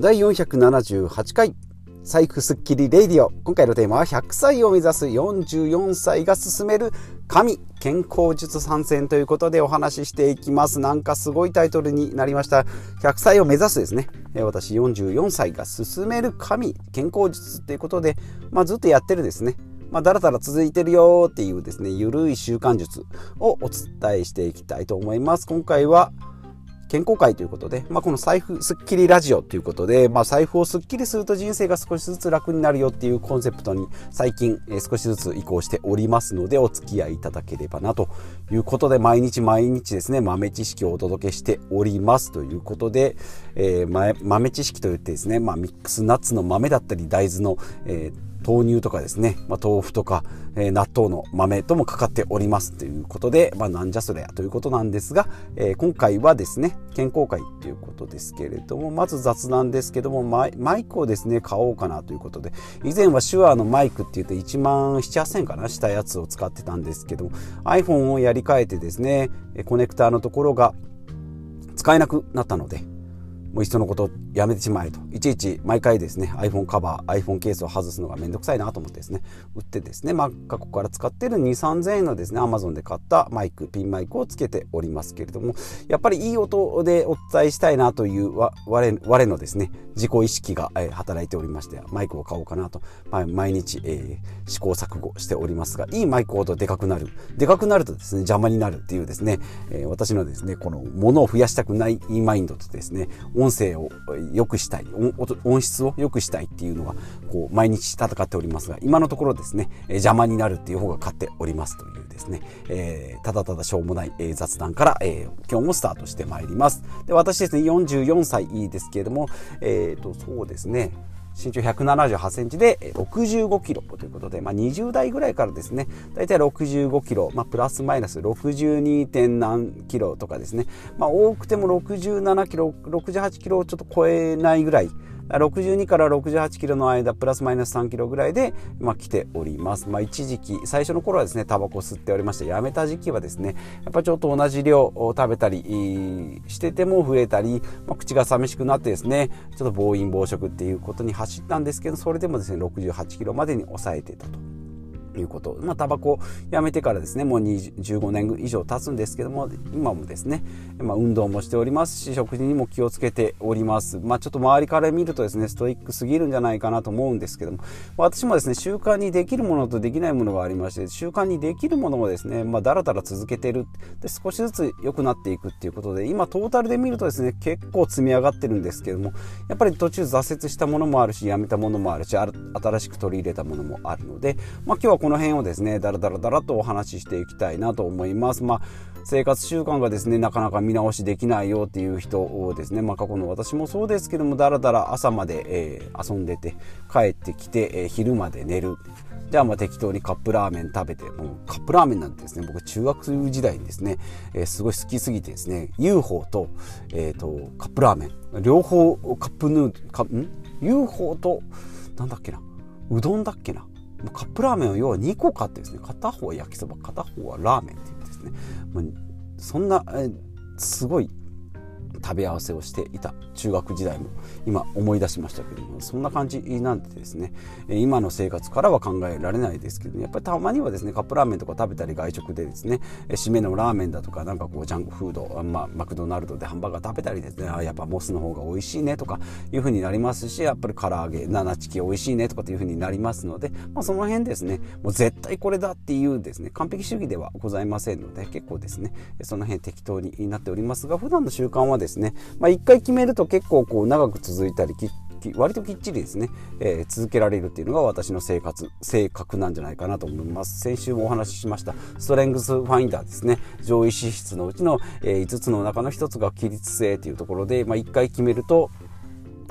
第478回財布スッキリレイディオ。今回のテーマは100歳を目指す44歳が進める神健康術参戦ということでお話ししていきます。なんかすごいタイトルになりました。100歳を目指すですね。私44歳が進める神健康術っていうことで、まあ、ずっとやってるですね。まあ、だらだら続いてるよっていうですね、ゆるい習慣術をお伝えしていきたいと思います。今回は、健康会ということで、まあ、この財布スッキリラジオということで、まあ、財布をスッキリすると人生が少しずつ楽になるよっていうコンセプトに最近、え、少しずつ移行しておりますのでお付き合いいただければなということで毎日毎日ですね豆知識をお届けしておりますということで、えー、豆知識といってですね、まあ、ミックスナッツの豆だったり大豆の、えー豆乳とかですね、まあ、豆腐とか、えー、納豆の豆ともかかっておりますということで、まあ、なんじゃそれやということなんですが、えー、今回はですね健康会ということですけれどもまず雑談ですけどもマイマイクをですね買おうかなということで以前は手話のマイクって言って1万7 8 0かなしたやつを使ってたんですけども iPhone をやり替えてですねコネクターのところが使えなくなったのでもういっそのことやめてしまえと。いちいち毎回ですね iPhone カバー iPhone ケースを外すのがめんどくさいなと思ってですね売ってですね、まあ、過去から使ってる2 3 0 0 0円のですね Amazon で買ったマイクピンマイクをつけておりますけれどもやっぱりいい音でお伝えしたいなという我我のですね自己意識が、え働いておりましてマイクを買おうかなと、まあ、毎日、えー、試行錯誤しておりますがいいマイクほどでかくなるでかくなるとですね邪魔になるっていうですね、えー、私のですねこの物を増やしたくないマインドとですね音声を良くしたい音質を良くしたいっていうのはこう毎日戦っておりますが今のところですね、邪魔になるっていう方が勝っておりますというですね、えー、ただただしょうもない、え雑談から、えー、今日もスタートしてまいります。で私ですね44歳ですけれどもえっ、ー、とそうですね身長178センチで65キロということで、まあ、20代ぐらいからですね、だいたい65キロ、まあ、プラスマイナス 62. 点何キロとかですね、まあ、多くても67キロ、68キロをちょっと超えないぐらい、62から68キロの間プラスマイナス3キロぐらいで、まあ、来ております、まあ、一時期最初の頃はですねタバコ吸っておりましてやめた時期はですねやっぱちょっと同じ量を食べたりしてても増えたり、まあ、口が寂しくなってですねちょっと暴飲暴食っていうことに走ったんですけどそれでもですね68キロまでに抑えてたと。いうこと。まあ、タバコやめてからですね、もう15年以上経つんですけども、今もですね、まあ、運動もしておりますし、食事にも気をつけております。まあ、ちょっと周りから見るとですね、ストイックすぎるんじゃないかなと思うんですけども、私もですね、習慣にできるものとできないものがありまして、習慣にできるものをですね、まあ、だらだら続けてる。で、少しずつ良くなっていくっていうことで、今トータルで見るとですね、結構積み上がってるんですけども、やっぱり途中挫折したものもあるし、やめたものもあるし、新しく取り入れたものもあるので、まあ、今日はこのの辺をですね、だらだらだらとお話ししていきたいなと思います。まあ生活習慣がですねなかなか見直しできないよっていう人をですね、まあ、過去の私もそうですけどもだらだら朝まで、えー、遊んでて帰ってきて、えー、昼まで寝る。じゃあまあ適当にカップラーメン食べてもうカップラーメンなんてですね僕中学時代にですね、えー、すごい好きすぎてですね UFO と,、えーと、カップラーメン。両方カップヌーかん？UFO となんだっけな？うどんだっけな？カップラーメンを要は2個買ってですね片方は焼きそば片方はラーメンっていうですね、まあ、そんなすごい食べ合わせをしていた中学時代も今思い出しましたけどもそんな感じなんでですね。今の生活からは考えられないですけどやっぱりたまにはですねカップラーメンとか食べたり外食でですね締めのラーメンだとかなんかこうジャンクフード、まあ、マクドナルドでハンバーガー食べたりですねあやっぱモスの方が美味しいねとかいうふうになりますしやっぱり唐揚げ七チキ美味しいねとかっていうふうになりますので、まあ、その辺ですねもう絶対これだっていうですね完璧主義ではございませんので結構ですねその辺適当になっておりますが普段の習慣はですね、まあ、1回決めると結構こう長く続いたり割ときっちりですね、えー、続けられるっていうのが私の生活性格なんじゃないかなと思います。先週もお話ししましたストレングスファインダーですね。上位資質のうちの、えー、5つの中の1つが起立性というところで、まあ、1回決めると、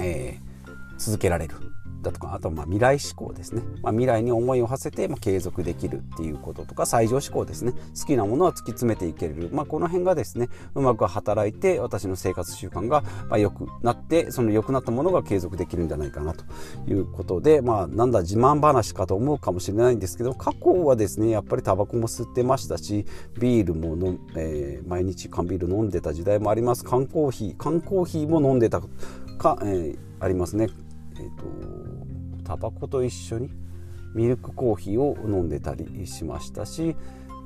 えー、続けられる。ったとかあとはま未来志向ですね、まあ、未来に思いを馳せてま継続できるっていうこととか最上志向ですね。好きなものは突き詰めていける、まあ、この辺がですねうまく働いて私の生活習慣がま良くなってその良くなったものが継続できるんじゃないかなということでまあなんだ自慢話かと思うかもしれないんですけど過去はですねやっぱりタバコも吸ってましたしビールもの、えー、毎日缶ビール飲んでた時代もあります。缶コーヒー缶コーヒーも飲んでたか、えー、ありますね。えっ、ー、とタバコと一緒にミルクコーヒーを飲んでたりしましたし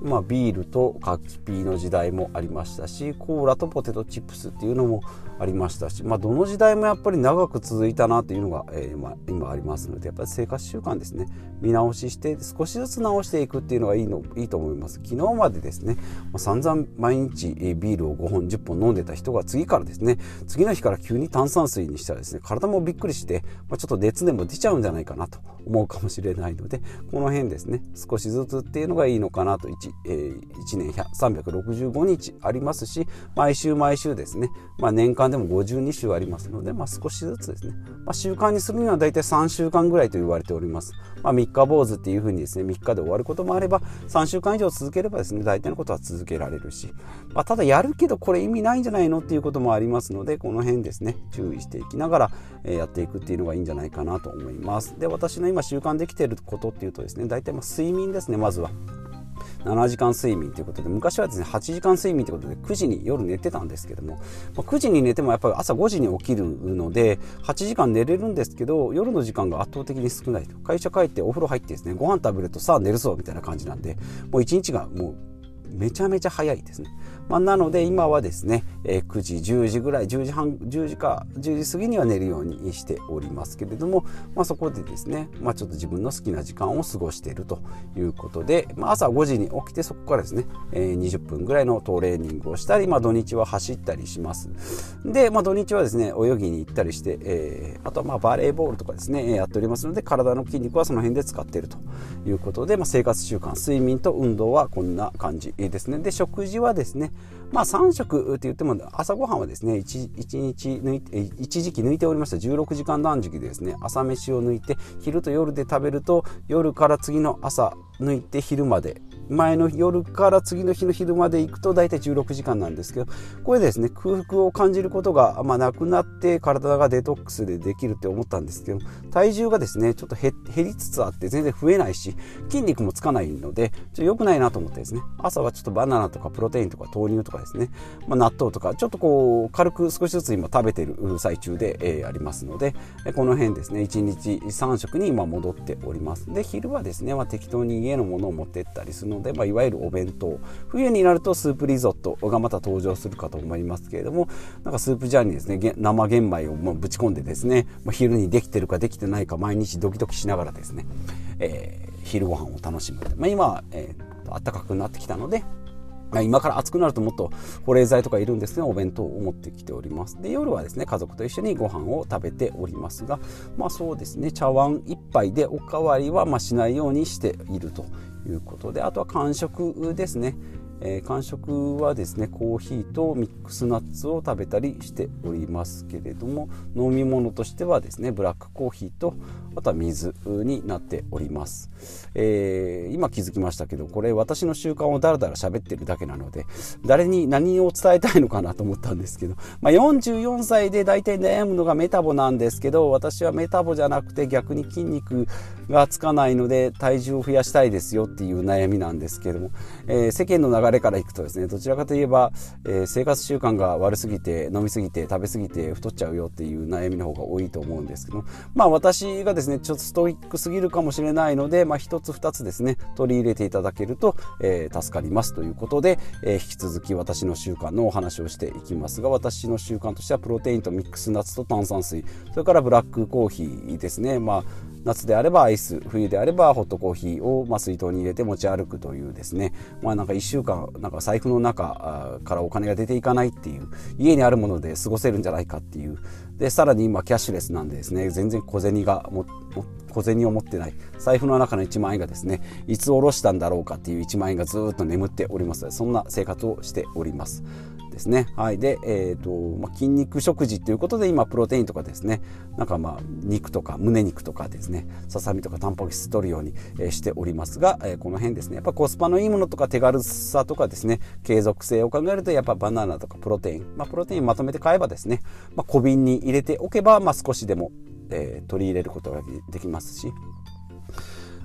まあ、ビールとカキピーの時代もありましたしコーラとポテトチップスっていうのもありましたし、まあ、どの時代もやっぱり長く続いたなというのが、えー、今今ありますのでやっぱり生活習慣ですね。見直しして少しずつ直していくっていうのがいいのいいと思います。昨日までですね、まあ、散々毎日ビールを5本10本飲んでた人が次からですね次の日から急に炭酸水にしたらですね体もびっくりして、まあ、ちょっと熱でも出ちゃうんじゃないかなと思うかもしれないのでこの辺ですね少しずつっていうのがいいのかなと 1,、えー、1年365日ありますし毎週毎週ですね、まあ、年間でも52週ありますので、まあ、少しずつですね、まあ、習慣にするには大体3週間ぐらいと言われております、まあ、3日坊主っていうふうにですね3日で終わることもあれば3週間以上続ければですね大体のことは続けられるし、まあ、ただやるけどこれ意味ないんじゃないのっていうこともありますのでこの辺ですね注意していきながら、えやっていくっていうのがいいんじゃないかなと思います。で私の今習慣できていることっていうとですね大体ま睡眠ですねまずは。7時間睡眠ということで昔はですね8時間睡眠ということで9時に夜寝てたんですけども、まあ、9時に寝てもやっぱり朝5時に起きるので8時間寝れるんですけど夜の時間が圧倒的に少ないと。会社帰ってお風呂入ってですねご飯食べるとさあ寝るぞみたいな感じなんでもう1日がもうめちゃめちゃ早いですね。まあ、なので今はですね、えー、9時10時ぐらい10時半10時か10時過ぎには寝るようにしておりますけれども、まあ、そこでですね、まあ、ちょっと自分の好きな時間を過ごしているということで、まあ、朝5時に起きてそこからですね、えー、20分ぐらいのトレーニングをしたり、まあ、土日は走ったりします。で、まあ、土日はですね泳ぎに行ったりして、えー、あとはまあバレーボールとかですねやっておりますので体の筋肉はその辺で使っているということで、まあ、生活習慣睡眠と運動はこんな感じですね。で食事はですねまあ3食って言っても朝ごはんはですね 1, 1日抜いて一時期抜いておりました。16時間断食でですね朝飯を抜いて昼と夜で食べると夜から次の朝抜いて昼まで前の夜から次の日の昼まで行くと大体16時間なんですけどこれですね空腹を感じることが、まあ、なくなって体がデトックスでできるって思ったんですけど体重がですねちょっと減りつつあって全然増えないし筋肉もつかないのでちょっと良くないなと思ってですね朝はちょっとバナナとかプロテインとか豆乳とかですね、まあ、納豆とかちょっとこう軽く少しずつ今食べてる最中で、えー、ありますのでこの辺ですね1日3食に今戻っております。で昼はですね、まあ、適当に家のものを持ってったりするので、まあ、いわゆるお弁当。冬になるとスープリゾットがまた登場するかと思いますけれどもなんかスープジャーにですね生玄米をもうぶち込んでですねまあ昼にできてるかできてないか毎日ドキドキしながらですね、えー、昼ご飯を楽しむ、まあ、今は、えー、暖かくなってきたので今から暑くなるともっと保冷剤とかいるんですがお弁当を持ってきております。で夜はですね家族と一緒にご飯を食べておりますがまあそうですね茶碗1杯でおかわりはましないようにしているということであとは間食ですね。えー、間食はですねコーヒーとミックスナッツを食べたりしておりますけれども飲み物としてはですねブラックコーヒーとあとは水になっております、えー、今気づきましたけどこれ私の習慣をだらだら喋ってるだけなので誰に何を伝えたいのかなと思ったんですけど、まあ、44歳で大体悩むのがメタボなんですけど私はメタボじゃなくて逆に筋肉がつかないので体重を増やしたいですよっていう悩みなんですけども、えー、世間の流れからいくとですねどちらかといえば、えー、生活習慣が悪すぎて飲みすぎて食べ過ぎて太っちゃうよっていう悩みの方が多いと思うんですけどまあ私がですねちょっとストイックすぎるかもしれないので、まあ、1つ2つですね取り入れていただけると、えー、助かりますということで、え引き続き私の習慣のお話をしていきますが私の習慣としてはプロテインとミックスナッツと炭酸水それからブラックコーヒーですね。まあ夏であればアイス冬であればホットコーヒーを、ま、水筒に入れて持ち歩くというですね。まあなんか1週間なんか財布の中からお金が出ていかないっていう家にあるもので過ごせるんじゃないかっていう。でさらに今キャッシュレスなんでですね。全然小銭がも小銭を持ってない。財布の中の1万円がですねいつ下ろしたんだろうかっていう1万円がずっと眠っております。そんな生活をしております。ですね。はい。で、えっ、ー、と、まあ、筋肉食事ということで、今、プロテインとかですね、なんかまあ、肉とか、胸肉とかですね、ささみとかタンパク質取るように、え、しておりますが、え、この辺ですね、やっぱコスパのいいものとか手軽さとかですね、継続性を考えると、やっぱバナナとかプロテイン、まあ、プロテインまとめて買えばですね、まあ、小瓶に入れておけば、まあ、少しでも、えー、取り入れることができますし、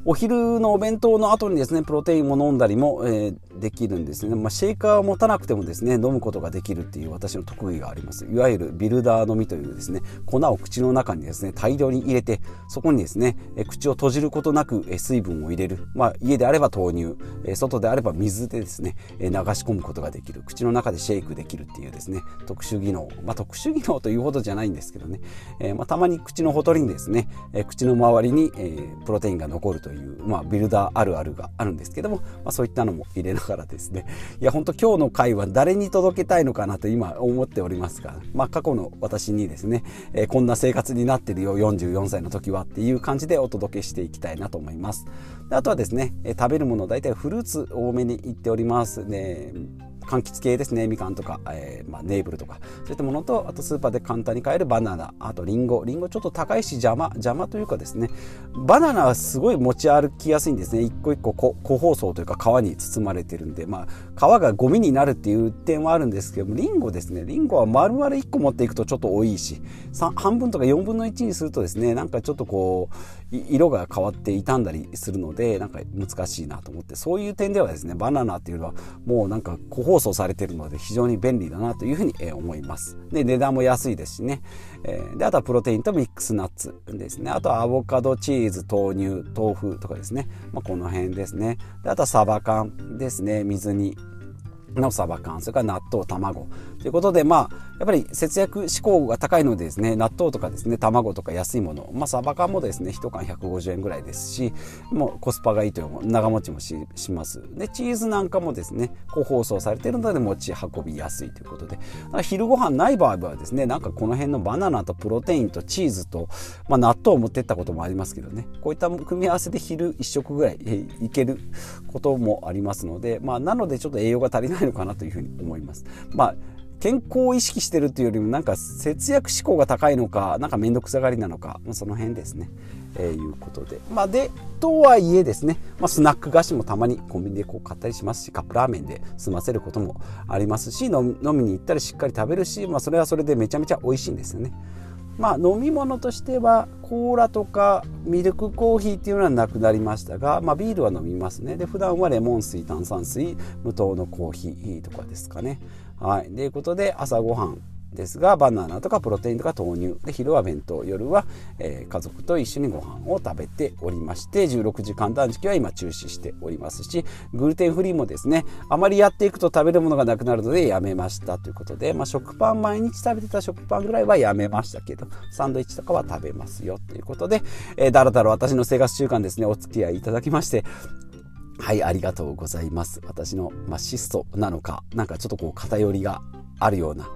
お昼のお弁当の後にですねプロテインも飲んだりも、えー、できるんですね、まあ、シェイカーを持たなくてもですね飲むことができるっていう私の特技があります。いわゆるビルダー飲みというですね粉を口の中にですね大量に入れてそこにですね、え口を閉じることなく、え水分を入れる、まあ、家であれば豆乳、え外であれば水でですね、え流し込むことができる。口の中でシェイクできるっていうですね特殊技能、まあ、特殊技能というほどじゃないんですけどね、えー、まあ、たまに口のほとりにですね、え口の周りに、えプロテインが残るという、まあ、ビルダーダーあるあるがあるんですけども、まあ、そういったのも入れながらですね。いや本当今日の回は誰に届けたいのかなと今思っておりますが、まあ、過去の私にですね、えー、こんな生活になってるよ44歳の時はっていう感じでお届けしていきたいなと思います。であとはですね、えー、食べるもの大体フルーツ多めにいっておりますね。柑橘系ですね。みかんとか、えー、まあ、ネーブルとか。そういったものとあとスーパーで簡単に買えるバナナ。あとリンゴ。リンゴちょっと高いし邪魔。邪魔というかですね。バナナはすごい持ち歩きやすいんですね。一個一個個包装というか皮に包まれてるんで。まあ皮がゴミになるっていう点はあるんですけどもリンゴですね。リンゴは丸々1個持っていくとちょっと多いし。半分とか4分の1にするとですねなんかちょっとこう色が変わって傷んだりするのでなんか難しいなと思って。そういう点ではですねバナナっていうのはもうなんか個包包装されているので非常に便利だなというふうに思います。で、値段も安いですしね。え、で、あとはプロテインとミックスナッツですね。あとはアボカド、チーズ、豆乳、豆腐とかですね。まあ、この辺ですね。で、あとはサバ缶ですね。水煮のサバ缶、それから納豆、卵。ということで、まあ、やっぱり節約志向が高いのでですね、納豆とかですね、卵とか安いもの、まあ、サバ缶もですね、1缶150円ぐらいですし、もうコスパがいいという長持ちもします。で、チーズなんかもですね、個包装されているので持ち運びやすいということで、昼ご飯ない場合はですね、なんかこの辺のバナナとプロテインとチーズと、まあ、納豆を持ってったこともありますけどね、こういった組み合わせで昼1食ぐらいいけることもありますので、まあ、なのでちょっと栄養が足りないのかなというふうに思います。まあ健康を意識してるというよりもなんか節約志向が高いのかなんか面倒くさがりなのか、まあ、その辺ですね、えー、いうことでまあでとはいえですね、まあ、スナック菓子もたまにコンビニでこう買ったりしますしカップラーメンで済ませることもありますし飲みに行ったりしっかり食べるし、まあ、それはそれでめちゃめちゃ美味しいんですよね。まあ、飲み物としてはコーラとかミルクコーヒーっていうのはなくなりましたが、まあ、ビールは飲みますね。で普段はレモン水炭酸水無糖のコーヒーとかですかね。はい。ということで朝ごはんですがバナナとかプロテインとか豆乳で昼は弁当夜は、えー、家族と一緒にご飯を食べておりまして16時間断食は今中止しておりますしグルテンフリーもですねあまりやっていくと食べるものがなくなるのでやめましたということで、まあ、食パン毎日食べてた食パンぐらいはやめましたけどサンドイッチとかは食べますよということで、えー、だらだら私の生活習慣ですねお付き合いいただきましてはい、ありがとうございます。私の、まあ、質素なのか、なんかちょっとこう偏りがあるような、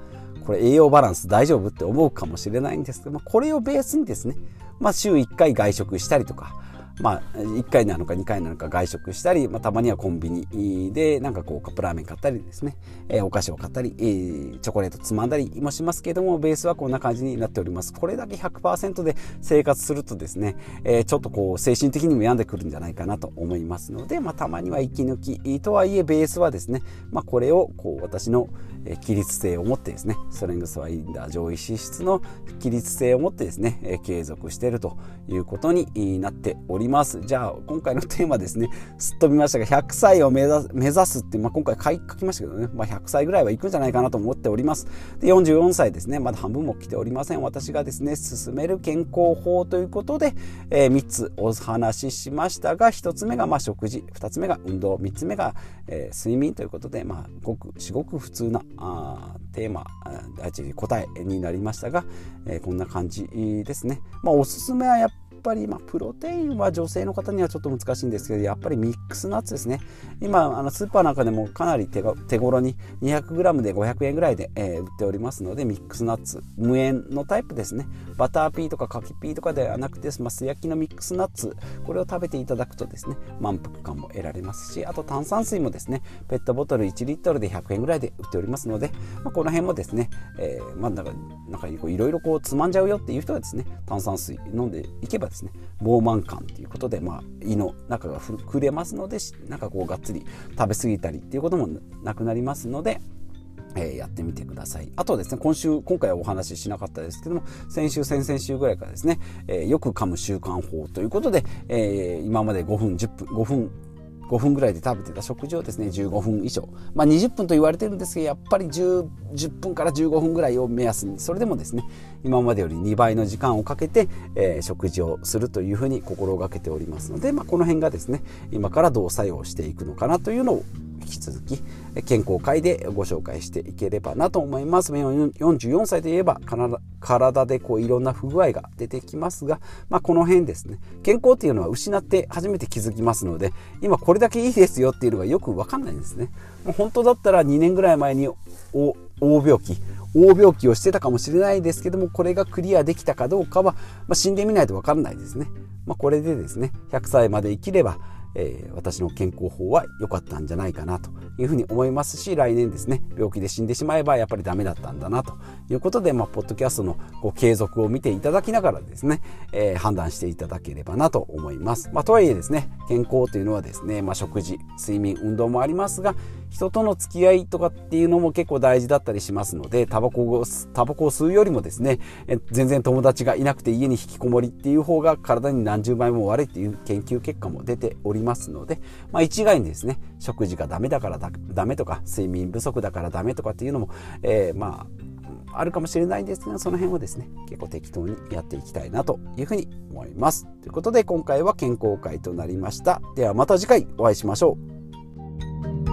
これ栄養バランス大丈夫って思うかもしれないんですけど、まあ、これをベースにですね、まあ、週1回外食したりとか、まあ、1回なのか2回なのか外食したり、まあ、たまにはコンビニでなんかこうカップラーメン買ったりですね、えー、お菓子を買ったり、えー、チョコレートつまんだりもしますけれどもベースはこんな感じになっております。これだけ100%で生活するとですね、えー、ちょっとこう精神的にも病んでくるんじゃないかなと思いますので、まあ、たまには息抜き。とはいえベースはですね、まあ、これをこう私の起立性を持ってですねストレングスワインダー上位脂質の起立性を持ってですね継続しているということになっております。じゃあ今回のテーマですね。すっ飛びましたが100歳を目指すって、まあ、今回書きましたけどね、まあ、100歳ぐらいはいくんじゃないかなと思っております。で44歳ですね。まだ半分も来ておりません。私がですね進める健康法ということで、えー、3つお話ししましたが1つ目がまあ食事。2つ目が運動。3つ目が、えー、睡眠ということでまあごく至極普通なあテーマあ答えになりましたが、えー、こんな感じですね。まあ、おすすめはやっっぱり、まあ、プロテインは女性の方にはちょっと難しいんですけどやっぱりミックスナッツですね。今あのスーパーなんかでもかなり手手頃に 200g で500円ぐらいで、えー、売っておりますのでミックスナッツ無塩のタイプですね。バターピーとか柿ピーとかではなくて、まあ、素焼きのミックスナッツ。これを食べていただくとですね満腹感も得られますしあと炭酸水もですねペットボトル1リットルで100円ぐらいで売っておりますので、まあ、この辺もですね、えー、まあ、なんかなんかいろいろこうつまんじゃうよっていう人はですね炭酸水飲んでいけばですね膨満感ということで、まあ、胃の中が膨れますのでなんかこうがっつり食べ過ぎたりっていうこともなくなりますのでえー、やってみてください。あとですね、今週、今回はお話ししなかったですけども、先週、先々週ぐらいからですね、えー、よく噛む習慣法ということで、えー、今まで5分、10分、5分5分ぐらいで食べてた食事をですね15分以上、まあ、20分と言われてるんですけどやっぱり 10, 10分から15分ぐらいを目安に。それでもですね今までより2倍の時間をかけて、えー、食事をするというふうに心がけておりますので、まあ、この辺がですね今からどう作用していくのかなというのを引き続き健康会でご紹介していければなと思います。44歳といえば体でこういろんな不具合が出てきますが、まあ、この辺ですね。健康っていうのは失って初めて気づきますので今これだけいいですよっていうのがよく分かんないんですね。本当だったら2年ぐらい前に大病気大病気をしてたかもしれないですけどもこれがクリアできたかどうかは、まあ、死んでみないと分からないですね、まあ、これでですね100歳まで生きればえー、私の健康法は良かったんじゃないかなというふうに思いますし来年ですね病気で死んでしまえばやっぱりダメだったんだなということで、まあ、ポッドキャストのこう継続を見ていただきながらですね、えー、判断していただければなと思います、まあ、とはいえですね健康というのはですね、まあ、食事睡眠運動もありますが人との付き合いとかっていうのも結構大事だったりしますのでタバコをタバコを吸うよりもですね全然友達がいなくて家に引きこもりっていう方が体に何十倍も悪いっていう研究結果も出ておりますので、まあ、一概にですね食事がダメだからだダメとか睡眠不足だからダメとかっていうのも、えー、まああるかもしれないんですがその辺をですね結構適当にやっていきたいなというふうに思います。ということで今回は健康会となりました。ではまた次回お会いしましょう。